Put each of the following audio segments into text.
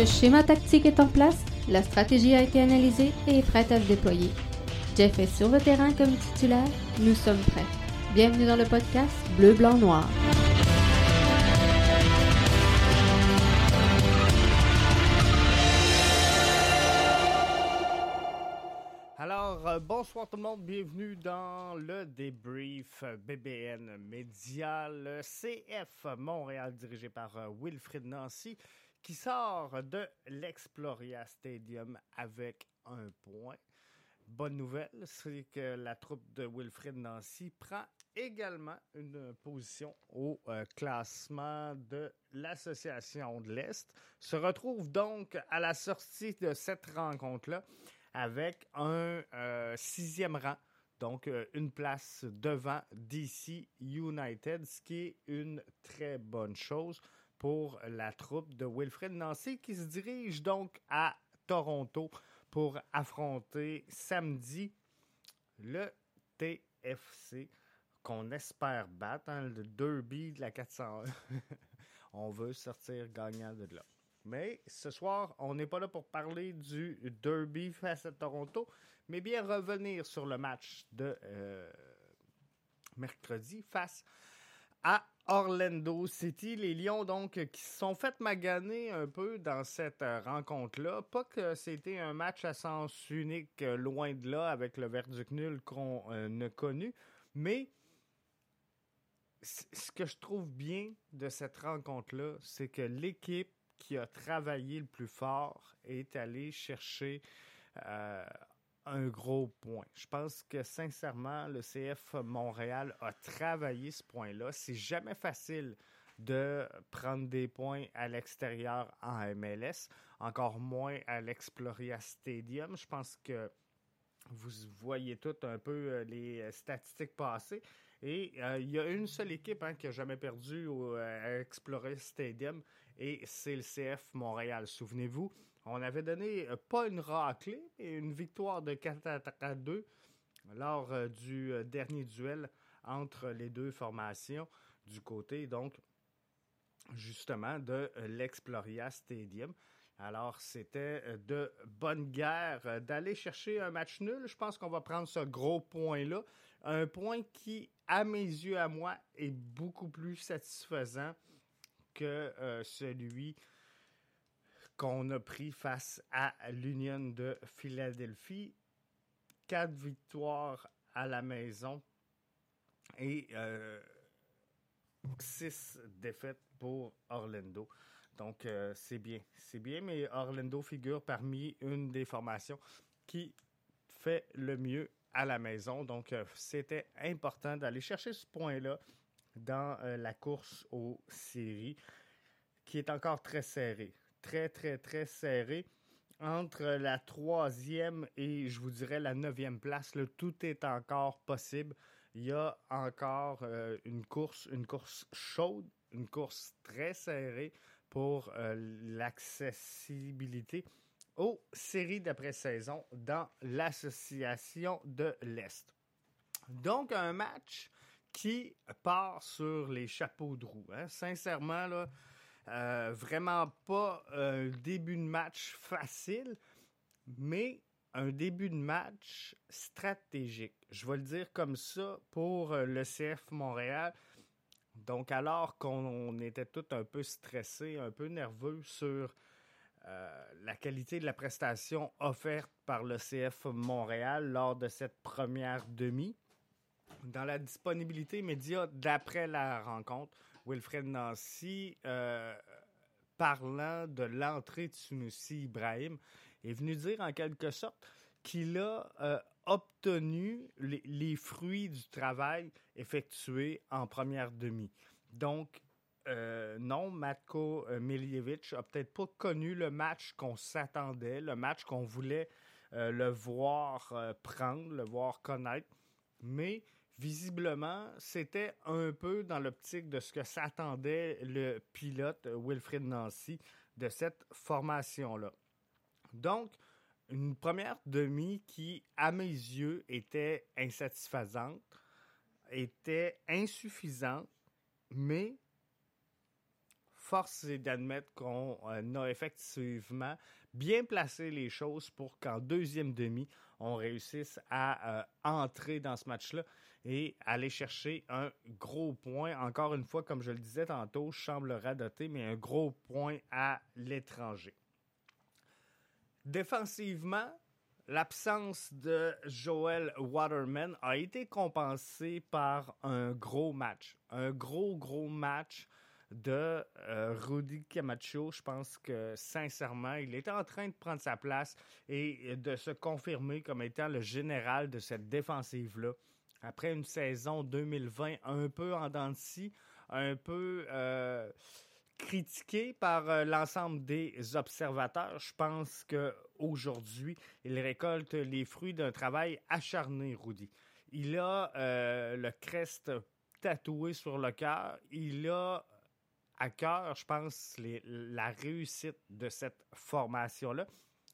Le schéma tactique est en place, la stratégie a été analysée et est prête à se déployer. Jeff est sur le terrain comme titulaire, nous sommes prêts. Bienvenue dans le podcast Bleu, Blanc, Noir. Alors, euh, bonsoir tout le monde, bienvenue dans le débrief BBN Média, le CF Montréal dirigé par euh, Wilfrid Nancy qui sort de l'Exploria Stadium avec un point. Bonne nouvelle, c'est que la troupe de Wilfrid Nancy prend également une position au euh, classement de l'Association de l'Est. Se retrouve donc à la sortie de cette rencontre-là avec un euh, sixième rang, donc euh, une place devant DC United, ce qui est une très bonne chose pour la troupe de Wilfred Nancy qui se dirige donc à Toronto pour affronter samedi le TFC qu'on espère battre, hein, le derby de la 401. On veut sortir gagnant de là. Mais ce soir, on n'est pas là pour parler du derby face à Toronto, mais bien revenir sur le match de euh, mercredi face à Orlando City. Les Lions, donc, qui se sont fait maganer un peu dans cette euh, rencontre-là. Pas que c'était un match à sens unique, euh, loin de là, avec le verdict nul qu'on a connu, mais ce que je trouve bien de cette rencontre-là, c'est que l'équipe qui a travaillé le plus fort est allé chercher euh, un gros point. Je pense que sincèrement, le CF Montréal a travaillé ce point-là. C'est jamais facile de prendre des points à l'extérieur en MLS, encore moins à l'Exploria Stadium. Je pense que vous voyez tout un peu euh, les statistiques passées. Et euh, il y a une seule équipe hein, qui n'a jamais perdu au Explorer Stadium, et c'est le CF Montréal. Souvenez-vous, on avait donné euh, pas une raclée, mais une victoire de 4 à 2 lors euh, du euh, dernier duel entre les deux formations du côté, donc, justement, de l'Exploria Stadium. Alors, c'était de bonne guerre d'aller chercher un match nul. Je pense qu'on va prendre ce gros point-là. Un point qui, à mes yeux, à moi, est beaucoup plus satisfaisant que celui qu'on a pris face à l'Union de Philadelphie. Quatre victoires à la maison et euh, six défaites pour Orlando. Donc, euh, c'est bien. C'est bien, mais Orlando figure parmi une des formations qui fait le mieux à la maison. Donc, c'était important d'aller chercher ce point-là dans euh, la course aux séries, qui est encore très serrée. Très, très, très serrée. Entre la troisième et, je vous dirais, la neuvième place, tout est encore possible. Il y a encore euh, une course, une course chaude, une course très serrée pour euh, l'accessibilité aux séries d'après-saison dans l'association de l'Est. Donc, un match qui part sur les chapeaux de roue. Hein. Sincèrement, là, euh, vraiment pas un début de match facile, mais un début de match stratégique. Je vais le dire comme ça pour euh, le CF Montréal. Donc, alors qu'on était tout un peu stressé, un peu nerveux sur euh, la qualité de la prestation offerte par le CF Montréal lors de cette première demi, dans la disponibilité média d'après la rencontre, Wilfred Nancy, euh, parlant de l'entrée de Sunusi Ibrahim, est venu dire en quelque sorte qu'il a euh, obtenu les, fruits du travail effectué en première demi. Donc, euh, non, Matko Miljevic a peut-être pas connu le match qu'on s'attendait, le match qu'on voulait le voir prendre, le voir connaître, mais visiblement, c'était un peu dans l'optique de ce que s'attendait le pilote Wilfrid Nancy de cette formation-là. Donc, une première demi qui, à mes yeux, était insatisfaisante, était insuffisante, mais force est d'admettre qu'on a effectivement bien placé les choses pour qu'en deuxième demi, on réussisse à entrer dans ce match-là et aller chercher un gros point. Encore une fois, comme je le disais tantôt, je semble radoter, mais un gros point à l'étranger. Défensivement, l'absence de Joel Waterman a été compensée par un gros match. Un gros, gros match de euh, Rudy Camacho. Je pense que sincèrement, il était en train de prendre sa place et de se confirmer comme étant le général de cette défensive-là. Après une saison 2020 un peu en dents un peu euh, critiqué par euh, l'ensemble des observateurs. Je pense qu'aujourd'hui, il récolte les fruits d'un travail acharné, Rudy. Il a euh, le crest tatoué sur le cœur. Il a à cœur, je pense, la réussite de cette formation-là.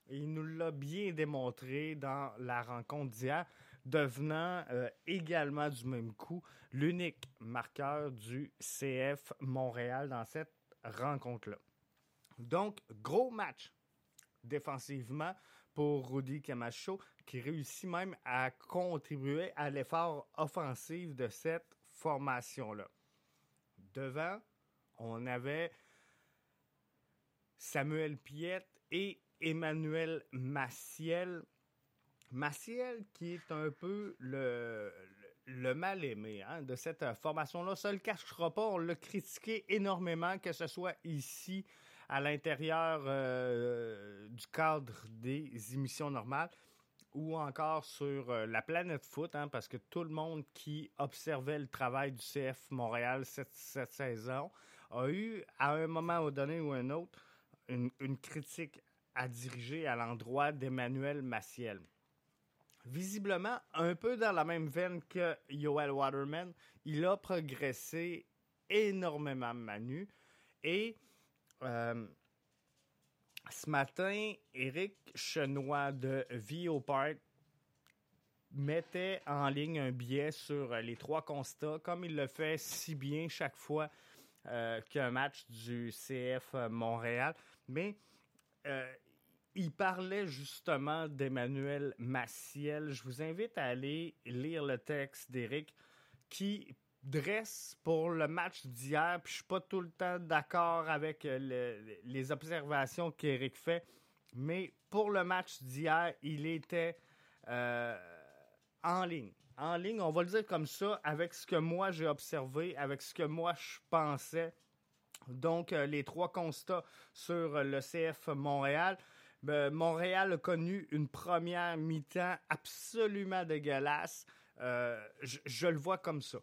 Il nous l'a bien démontré dans la rencontre d'hier, devenant euh, également du même coup l'unique marqueur du CF Montréal dans cette rencontre-là. Donc, gros match défensivement pour Rudy Camacho, qui réussit même à contribuer à l'effort offensif de cette formation-là. Devant, on avait Samuel Piette et Emmanuel Maciel. Maciel qui est un peu le, le mal aimé hein, de cette euh, formation-là. Ça ne le cachera pas, on l'a critiqué énormément, que ce soit ici, à l'intérieur euh, du cadre des émissions normales, ou encore sur euh, la planète foot, hein, parce que tout le monde qui observait le travail du CF Montréal cette, saison a eu, à un moment donné ou un autre, une, une critique à diriger à l'endroit d'Emmanuel Maciel visiblement un peu dans la même veine que Yoel Waterman. Il a progressé énormément, Manu. Et euh, ce matin, Eric Chenois de Vio Park mettait en ligne un billet sur les trois constats, comme il le fait si bien chaque fois euh, qu'un match du CF Montréal. Mais euh, il parlait justement d'Emmanuel Massiel. Je vous invite à aller lire le texte d'Éric qui dresse pour le match d'hier. Puis je suis pas tout le temps d'accord avec les observations qu'Éric fait, mais pour le match d'hier, il était euh, en ligne. En ligne, on va le dire comme ça, avec ce que moi j'ai observé, avec ce que moi je pensais. Donc, euh, les trois constats sur le CF Montréal. Ben, Montréal a connu une première mi-temps absolument dégueulasse. Euh, je, le vois comme ça.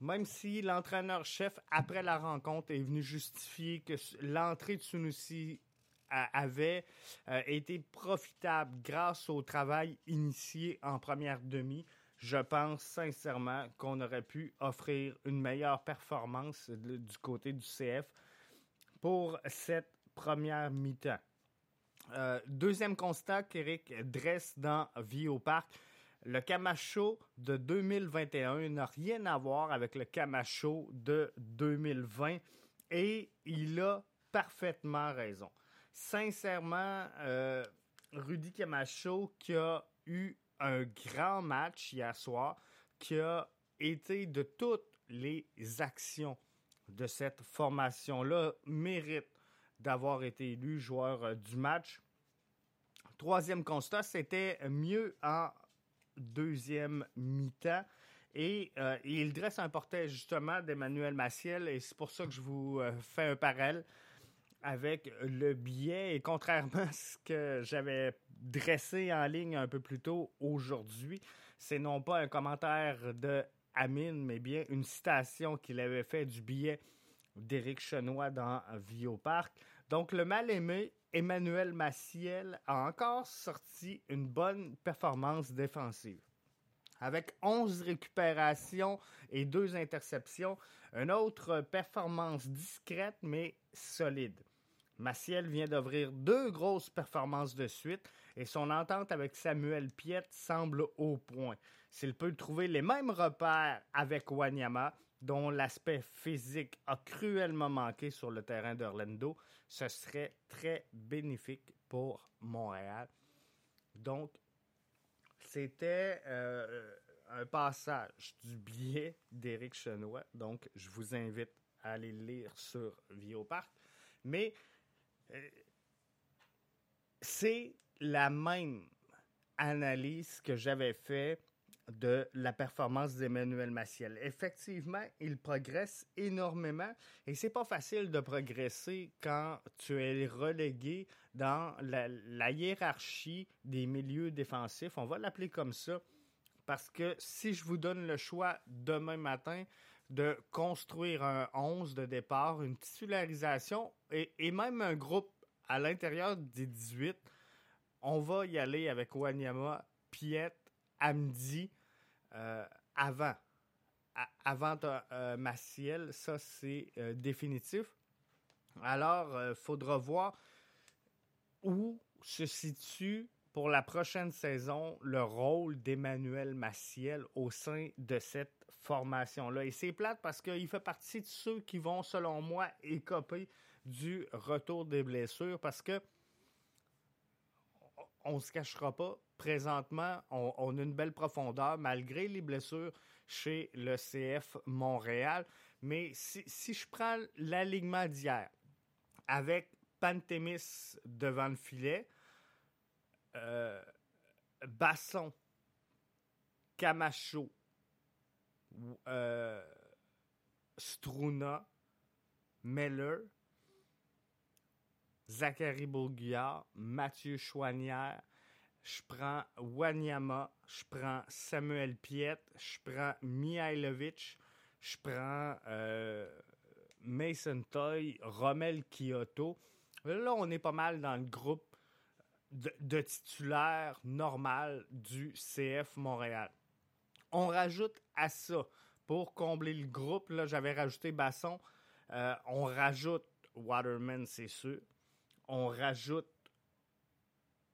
Même si l'entraîneur-chef, après la rencontre, est venu justifier que l'entrée de Sunusi avait euh, été profitable grâce au travail initié en première demi, je pense sincèrement qu'on aurait pu offrir une meilleure performance du côté du CF pour cette première mi-temps. Euh, deuxième constat qu'Éric dresse dans Vie au parc. Le Camacho de 2021 n'a rien à voir avec le Camacho de 2020 et il a parfaitement raison. Sincèrement, euh, Rudy Camacho qui a eu un grand match hier soir, qui a été de toutes les actions de cette formation-là, mérite d'avoir été élu joueur euh, du match. Troisième constat, c'était mieux en deuxième mi-temps. Et euh, il dresse un portrait justement d'Emmanuel Maciel et c'est pour ça que je vous euh, fais un parallèle avec le billet. Et contrairement à ce que j'avais dressé en ligne un peu plus tôt aujourd'hui, c'est non pas un commentaire de Amine, mais bien une citation qu'il avait fait du billet d'Éric Chenois dans Vie au Parc. Donc, le mal-aimé Emmanuel Maciel a encore sorti une bonne performance défensive. Avec 11 récupérations et 2 interceptions, une autre performance discrète mais solide. Maciel vient d'ouvrir deux grosses performances de suite et son entente avec Samuel Piette semble au point. S'il peut trouver les mêmes repères avec Wanyama, dont l'aspect physique a cruellement manqué sur le terrain d'Orlando, ce serait très bénéfique pour Montréal. Donc, c'était euh, un passage du billet d'Éric Chenois. Donc, je vous invite à aller le lire sur Vioparc. Mais euh, c'est la même analyse que j'avais fait de la performance d'Emmanuel Maciel. Effectivement, il progresse énormément et c'est pas facile de progresser quand tu es relégué dans la, hiérarchie des milieux défensifs. On va l'appeler comme ça parce que si je vous donne le choix demain matin de construire un 11 de départ, une titularisation et, et même un groupe à l'intérieur des 18, on va y aller avec Wanyama, Piet, Amdi euh, avant. avant euh, ça c'est euh, définitif. Alors, il faudra voir où se situe pour la prochaine saison le rôle d'Emmanuel Maciel au sein de cette formation-là. Et c'est plate parce qu'il fait partie de ceux qui vont, selon moi, écoper du retour des blessures parce que on se cachera pas, présentement, on, a une belle profondeur malgré les blessures chez le CF Montréal. Mais si, je prends l'alignement d'hier avec Pantémis devant le filet, euh, Basson, Camacho, euh, Struna, Meller, Zachary Bourguillard, Mathieu Chouanière, je prends Wanyama, je prends Samuel Piet, je prends Mihailovic, je prends euh, Mason Toy, Romel Kyoto. Là, on est pas mal dans le groupe de, titulaires normal du CF Montréal. On rajoute à ça, pour combler le groupe, là, j'avais rajouté Basson, euh, on rajoute Waterman, c'est sûr on rajoute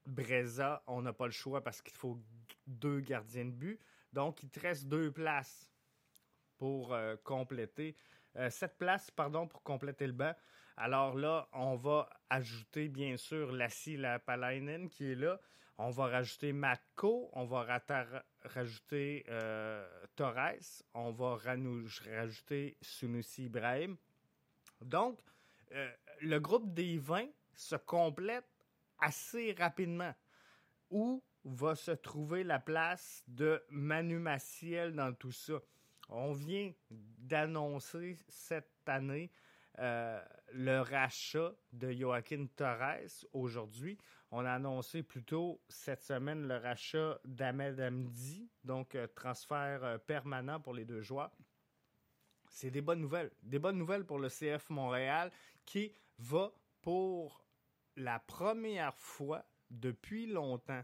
Breza, on n'a pas le choix parce qu'il faut deux gardiens de but. Donc, il te reste deux places pour euh, compléter. Euh, sept places, pardon, pour compléter le banc. Alors là, on va ajouter, bien sûr, Lassie Lapalainen qui est là. On va rajouter Matko. On va rajouter euh, Torres. On va rajouter Sunusi Ibrahim. Donc, le groupe des 20 se complète assez rapidement. Où va se trouver la place de Manu Maciel dans tout ça? On vient d'annoncer cette année euh, le rachat de Joaquin Torres aujourd'hui. On a annoncé plutôt cette semaine le rachat d'Ahmed Amdi, donc euh, transfert euh, permanent pour les deux joueurs. C'est des bonnes nouvelles. Des bonnes nouvelles pour le CF Montréal qui va pour la première fois depuis longtemps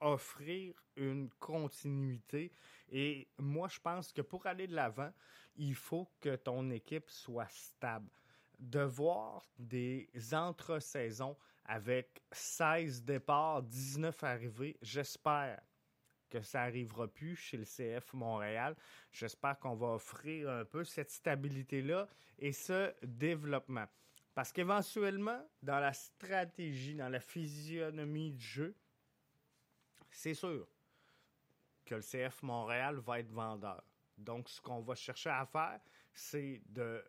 offrir une continuité. Et moi, je pense que pour aller de l'avant, il faut que ton équipe soit stable. De voir des entre-saisons avec 16 départs, 19 arrivées, j'espère que ça n'arrivera plus chez le CF Montréal. J'espère qu'on va offrir un peu cette stabilité-là et ce développement. Parce qu'éventuellement, dans la stratégie, dans la physionomie du jeu, c'est sûr que le CF Montréal va être vendeur. Donc, ce qu'on va chercher à faire, c'est de.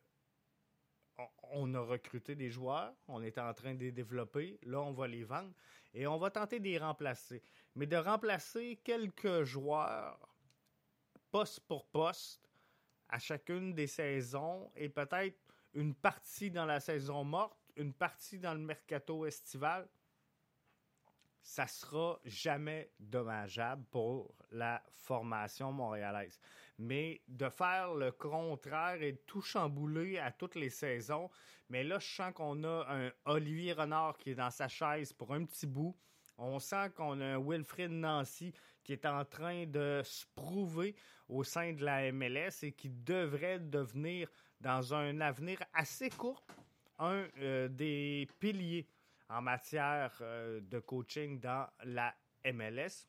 On a recruté des joueurs, on est en train de les développer, là, on va les vendre et on va tenter de les remplacer. Mais de remplacer quelques joueurs poste pour poste à chacune des saisons et peut-être une partie dans la saison morte, une partie dans le mercato estival, ça sera jamais dommageable pour la formation montréalaise. Mais de faire le contraire et de tout chambouler à toutes les saisons, mais là, je sens qu'on a un Olivier Renard qui est dans sa chaise pour un petit bout. On sent qu'on a un Wilfrid Nancy qui est en train de se prouver au sein de la MLS et qui devrait devenir dans un avenir assez court, un euh, des piliers en matière euh, de coaching dans la MLS.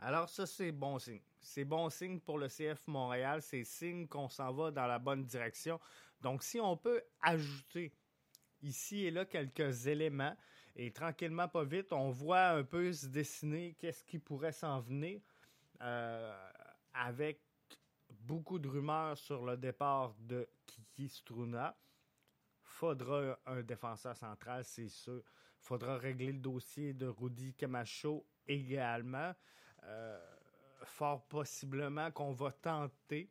Alors ça, c'est bon signe. C'est bon signe pour le CF Montréal. C'est signe qu'on s'en va dans la bonne direction. Donc, si on peut ajouter ici et là quelques éléments, et tranquillement, pas vite, on voit un peu se dessiner qu'est-ce qui pourrait s'en venir euh, avec beaucoup de rumeurs sur le départ de Kiki Struna. Faudra un défenseur central, c'est sûr. Faudra régler le dossier de Rudy Camacho également. Euh, fort possiblement qu'on va tenter.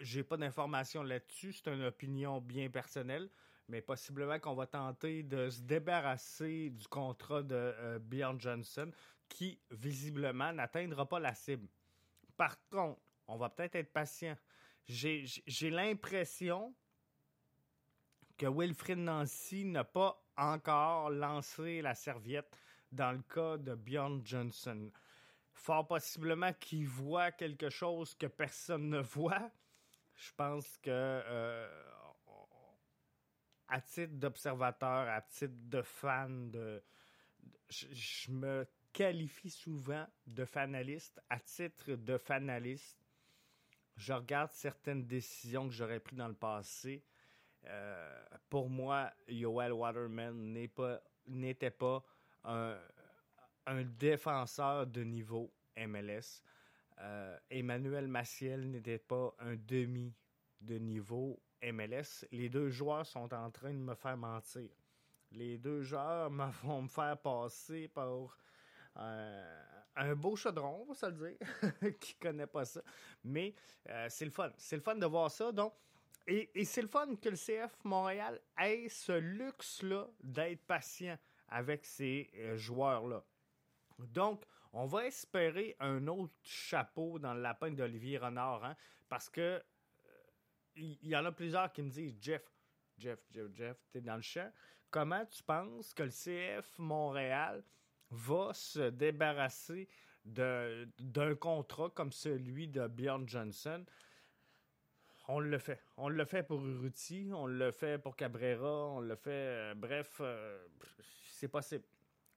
J'ai pas d'informations là-dessus, c'est une opinion bien personnelle, mais possiblement qu'on va tenter de se débarrasser du contrat de euh, Bjorn Johnson qui visiblement n'atteindra pas la cible. Par contre, on va peut-être être patient. J'ai l'impression que Wilfrid Nancy n'a pas encore lancé la serviette dans le cas de Bjorn Johnson. Fort possiblement qu'il voit quelque chose que personne ne voit. Je pense que euh, à titre d'observateur, à titre de fan, de, je, me qualifie souvent de fanaliste. À titre de fanaliste, je regarde certaines décisions que j'aurais prises dans le passé. Euh, pour moi, Yoel Waterman n'était pas, un, défenseur de niveau MLS. Euh, Emmanuel Maciel n'était pas un demi de niveau MLS. Les deux joueurs sont en train de me faire mentir. Les deux joueurs vont me faire passer par euh, un beau chaudron, on va se le dire, qui connaît pas ça. Mais euh, c'est le fun. C'est le fun de voir ça. Donc, et, c'est le fun que le CF Montréal ait ce luxe-là d'être patient avec ces euh, joueurs-là. Donc, on va espérer un autre chapeau dans le lapin d'Olivier Renard, hein, parce que il y, en a plusieurs qui me disent Jeff, Jeff, Jeff, Jeff, t'es dans le champ. Comment tu penses que le CF Montréal va se débarrasser d'un contrat comme celui de Bjorn Johnson? On le fait. On le fait pour Urruti, on le fait pour Cabrera, on le fait. Euh, bref, euh, c'est possible.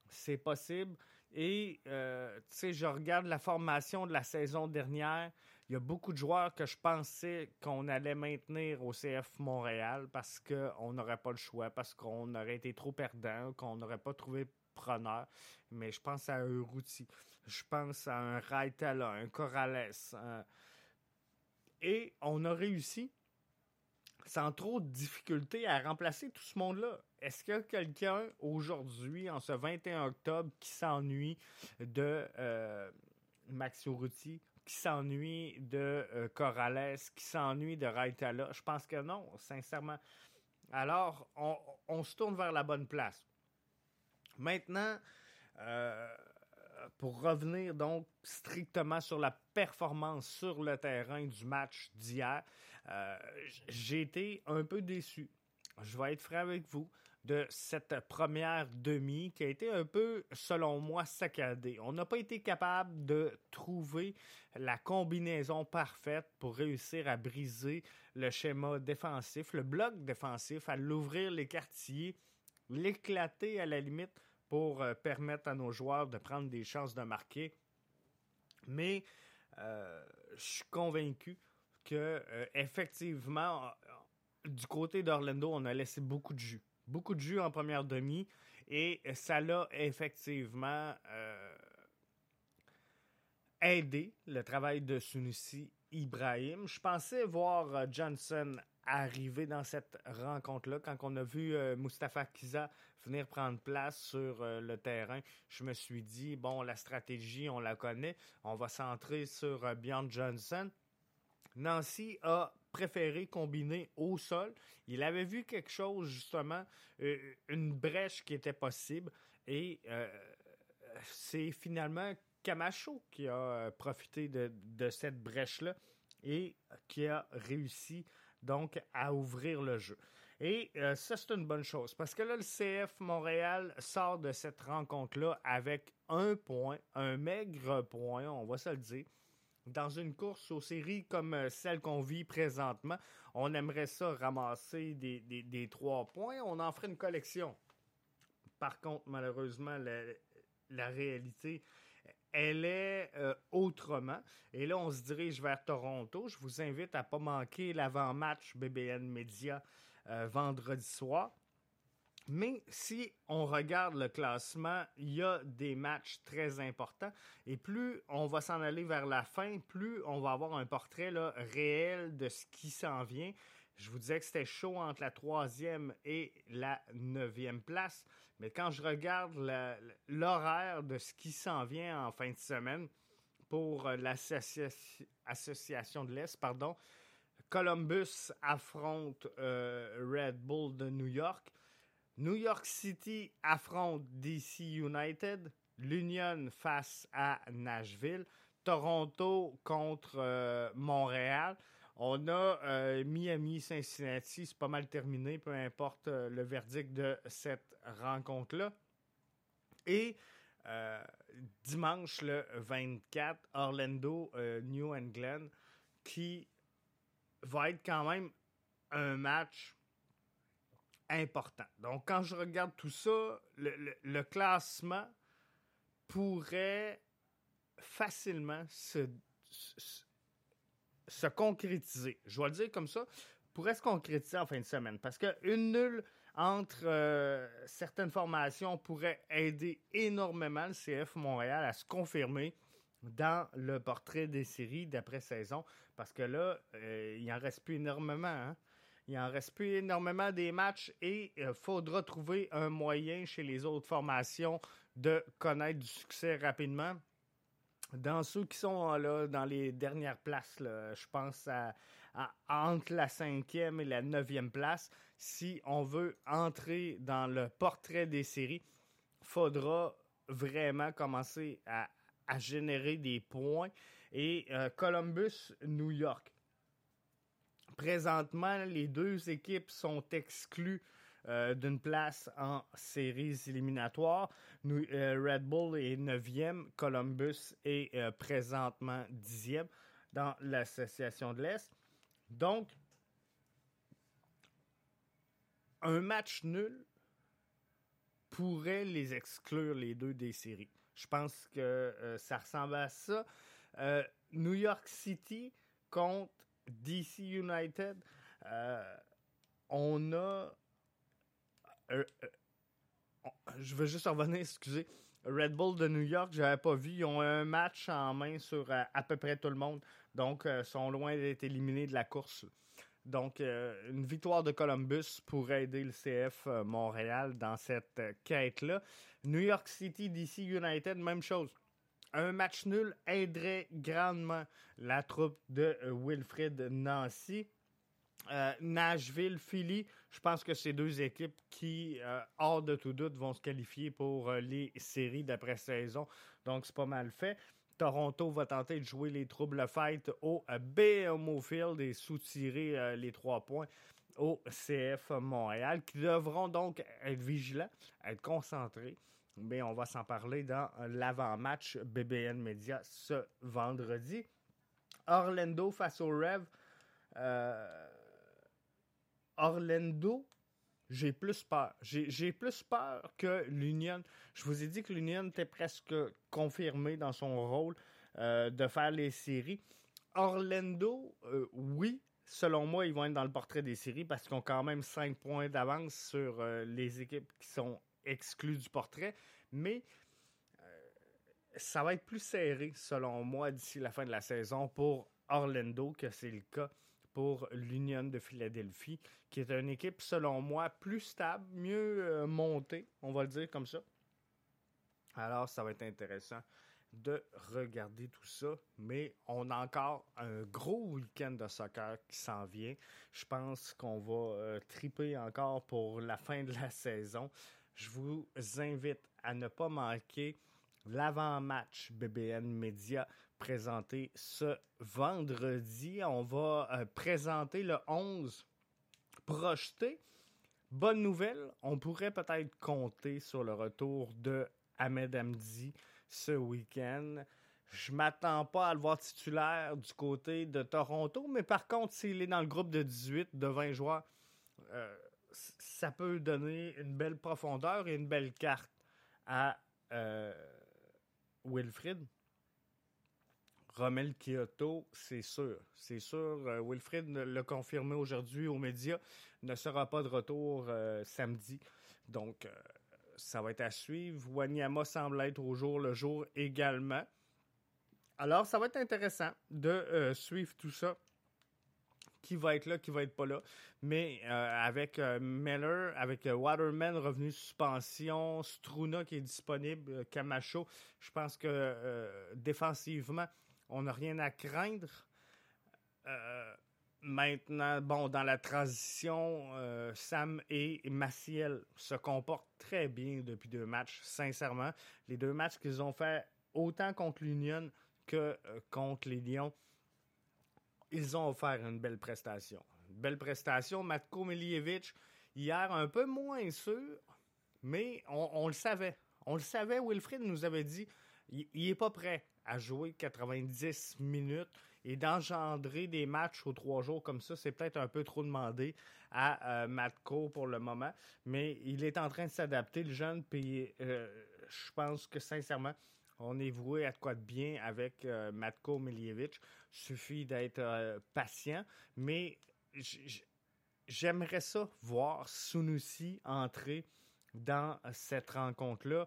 C'est possible. Et, euh, tu sais, je regarde la formation de la saison dernière. Il y a beaucoup de joueurs que je pensais qu'on allait maintenir au CF Montréal parce qu'on n'aurait pas le choix, parce qu'on aurait été trop perdant, qu'on n'aurait pas trouvé Mais je pense à un Routy, je pense à un Raitala, un Corrales. Et on a réussi sans trop de difficultés à remplacer tout ce monde-là. Est-ce qu'il y a quelqu'un aujourd'hui, en ce 21 octobre, qui s'ennuie de euh, Max qui s'ennuie de euh, Corrales, qui s'ennuie de Raitala? Je pense que non, sincèrement. Alors, on, se tourne vers la bonne place. Maintenant, euh, pour revenir donc strictement sur la performance sur le terrain du match d'hier, euh, j'ai été un peu déçu. Je vais être franc avec vous de cette première demi qui a été un peu, selon moi, saccadée. On n'a pas été capable de trouver la combinaison parfaite pour réussir à briser le schéma défensif, le bloc défensif, à l'ouvrir les quartiers, l'éclater à la limite pour euh, permettre à nos joueurs de prendre des chances de marquer. Mais euh, je suis convaincu que effectivement, du côté d'Orlando, on a laissé beaucoup de jus beaucoup de jus en première demi et ça l'a effectivement euh, aidé le travail de Sunusi Ibrahim. Je pensais voir euh, Johnson arriver dans cette rencontre-là quand on a vu euh, Mustafa Kiza venir prendre place sur le terrain. Je me suis dit, bon, la stratégie, on la connaît. On va centrer sur Bjorn Johnson. Nancy a préféré combiner au sol. Il avait vu quelque chose, justement, euh, une brèche qui était possible. Et euh, c'est finalement Camacho qui a euh, profité de, cette brèche-là et qui a réussi donc à ouvrir le jeu. Et ça, c'est une bonne chose parce que là, le CF Montréal sort de cette rencontre-là avec un point, un maigre point, on va se le dire dans une course aux séries comme euh, celle qu'on vit présentement, on aimerait ça ramasser des, trois points, on en ferait une collection. Par contre, malheureusement, la, réalité elle est euh, autrement. Et là, on se dirige vers Toronto. Je vous invite à ne pas manquer l'avant-match BBN Media euh, vendredi soir. Mais si on regarde le classement, il y a des matchs très importants. Et plus on va s'en aller vers la fin, plus on va avoir un portrait réel de ce qui s'en vient. Je vous disais que c'était chaud entre la troisième et la neuvième place. Mais quand je regarde l'horaire de ce qui s'en vient en fin de semaine pour euh, l'association de l'Est, pardon, Columbus affronte euh, Red Bull de New York. New York City affronte DC United. L'Union face à Nashville. Toronto contre euh, Montréal. On a euh, Miami-Cincinnati, c'est pas mal terminé, peu importe euh, le verdict de cette rencontre-là. Et euh, dimanche le 24, Orlando, New England, qui va être quand même un match important. Donc, quand je regarde tout ça, le classement pourrait facilement se concrétiser. Je vais le dire comme ça, pourrait se concrétiser en fin de semaine. Parce qu'une nulle entre euh, certaines formations pourrait aider énormément le CF Montréal à se confirmer dans le portrait des séries d'après-saison. Parce que là, euh, il en reste plus énormément. Hein. Il en reste plus énormément des matchs et il euh, faudra trouver un moyen chez les autres formations de connaître du succès rapidement dans ceux qui sont là dans les dernières places, je pense entre la cinquième et la neuvième place, si on veut entrer dans le portrait des séries, faudra vraiment commencer à, générer des points. Et euh, Columbus, New York. Présentement, les deux équipes sont exclues euh, d'une place en séries éliminatoires. Euh, Red Bull est 9e, Columbus est euh, présentement 10e dans l'association de l'Est. Donc, un match nul pourrait les exclure les deux des séries. Je pense que ça ressemble à ça. New York City contre DC United. on a euh, euh, je veux juste revenir, excusez. Red Bull de New York, j'avais pas vu. Ils ont un match en main sur euh, à peu près tout le monde. Donc, ils sont loin d'être éliminés de la course. Donc, une victoire de Columbus pourrait aider le CF Montréal dans cette quête-là. New York City, DC United, même chose. Un match nul aiderait grandement la troupe de Wilfred Nancy. Euh, Nashville, Philly, je pense que c'est deux équipes qui, euh, hors de tout doute, vont se qualifier pour euh, les séries d'après-saison. Donc, c'est pas mal fait. Toronto va tenter de jouer les troubles fight au BMO Field et soutirer les trois points au CF Montréal, qui devront donc être vigilants, être concentrés. Mais on va s'en parler dans l'avant-match BBN Media ce vendredi. Orlando face au Rev. Orlando, j'ai plus peur. J'ai plus peur que l'Union. Je vous ai dit que l'Union était presque confirmée dans son rôle euh, de faire les séries. Orlando, euh, oui, selon moi, ils vont être dans le portrait des séries parce qu'ils ont quand même 5 points d'avance sur euh, les équipes qui sont exclues du portrait. Mais ça va être plus serré, selon moi, d'ici la fin de la saison pour Orlando que c'est le cas pour l'Union de Philadelphie, qui est une équipe, selon moi, plus stable, mieux euh, montée, on va le dire comme ça. Alors, ça va être intéressant de regarder tout ça, mais on a encore un gros week-end de soccer qui s'en vient. Je pense qu'on va euh, triper encore pour la fin de la saison. Je vous invite à ne pas manquer l'avant-match BBN Media présenté ce vendredi. On va euh, présenter le 11 projeté. Bonne nouvelle, on pourrait peut-être compter sur le retour de Ahmed Hamdi ce week-end. Je m'attends pas à le voir titulaire du côté de Toronto, mais par contre, s'il est dans le groupe de 18, de 20 joueurs, euh, ça peut donner une belle profondeur et une belle carte à euh, Wilfrid. Romel Kyoto, c'est sûr. C'est sûr. Wilfrid l'a confirmé aujourd'hui aux médias. Ne sera pas de retour samedi. Donc, ça va être à suivre. Wanyama semble être au jour le jour également. Alors, ça va être intéressant de euh, suivre tout ça. Qui va être là, qui va être pas là. Mais euh, avec euh, Miller, avec Waterman revenu suspension, Struna qui est disponible, Camacho, je pense que défensivement, on n'a rien à craindre. Maintenant, bon, dans la transition, Sam et Maciel se comportent très bien depuis deux matchs, sincèrement. Les deux matchs qu'ils ont fait autant contre l'Union que euh, contre les Lions, ils ont offert une belle prestation. Une belle prestation. Matko Miljevic, hier, un peu moins sûr, mais on, le savait. On le savait, Wilfried nous avait dit, il n'est pas prêt à jouer 90 minutes et d'engendrer des matchs aux trois jours comme ça, c'est peut-être un peu trop demandé à euh, Matko pour le moment, mais il est en train de s'adapter, le jeune, puis euh, je pense que sincèrement, on est voué à quoi de bien avec euh, Matko Miljevic. Suffit d'être euh, patient, mais j'aimerais ça voir Sunusi entrer dans cette rencontre-là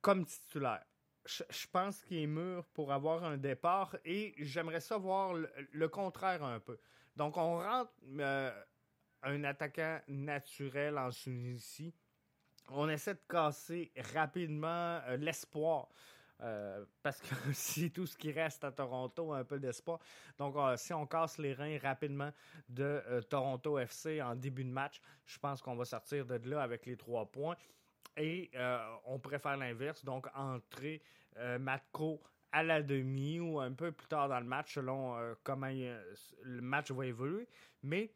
comme titulaire. Je pense qu'il est mûr pour avoir un départ et j'aimerais ça voir le, contraire un peu. Donc, on rentre un attaquant naturel en Sunusi on essaie de casser rapidement euh, l'espoir. Euh, parce que c'est tout ce qui reste à Toronto, un peu d'espoir. Donc, euh, si on casse les reins rapidement de Toronto FC en début de match, je pense qu'on va sortir de là avec les trois points. Et on pourrait faire l'inverse, donc entrer Matko à la demi ou un peu plus tard dans le match, selon comment le match va évoluer. Mais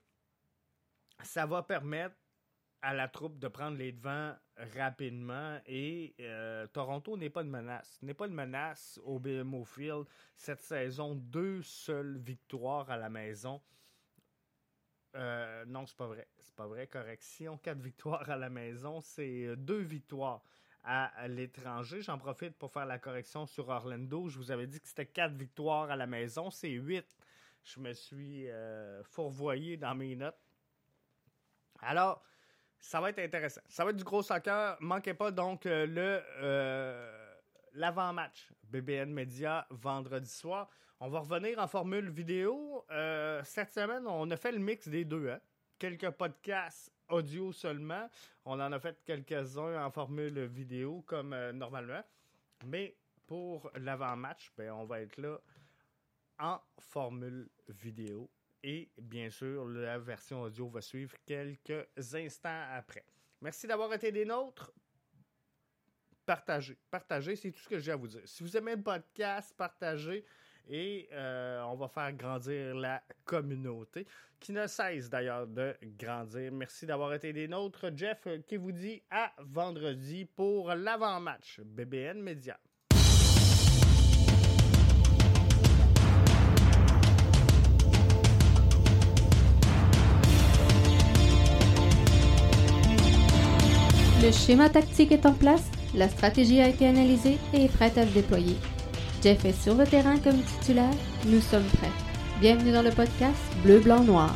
ça va permettre à la troupe de prendre les devants rapidement et euh, Toronto n'est pas une menace. N'est pas une menace au BMO Field cette saison. Deux seules victoires à la maison. Euh, non, c'est pas vrai. C'est pas vrai. Correction. Quatre victoires à la maison, c'est euh, deux victoires à l'étranger. J'en profite pour faire la correction sur Orlando. Je vous avais dit que c'était quatre victoires à la maison. C'est huit. Je me suis fourvoyé dans mes notes. Alors, ça va être intéressant. Ça va être du gros soccer. Manquez pas donc euh, le euh, l'avant-match BBN Media vendredi soir. On va revenir en formule vidéo. Euh, cette semaine, on a fait le mix des deux. Hein. Quelques podcasts audio seulement. On en a fait quelques-uns en formule vidéo comme normalement. Mais pour l'avant-match, ben, on va être là en formule vidéo et bien sûr, la version audio va suivre quelques instants après. Merci d'avoir été des nôtres. Partagez. Partagez, c'est tout ce que j'ai à vous dire. Si vous aimez le podcast, partagez et euh, on va faire grandir la communauté qui ne cesse d'ailleurs de grandir. Merci d'avoir été des nôtres. Jeff qui vous dit à vendredi pour l'avant-match BBN Média. Le schéma tactique est en place, la stratégie a été analysée et est prête à se déployer. Jeff est sur le terrain comme titulaire, nous sommes prêts. Bienvenue dans le podcast Bleu, Blanc, Noir.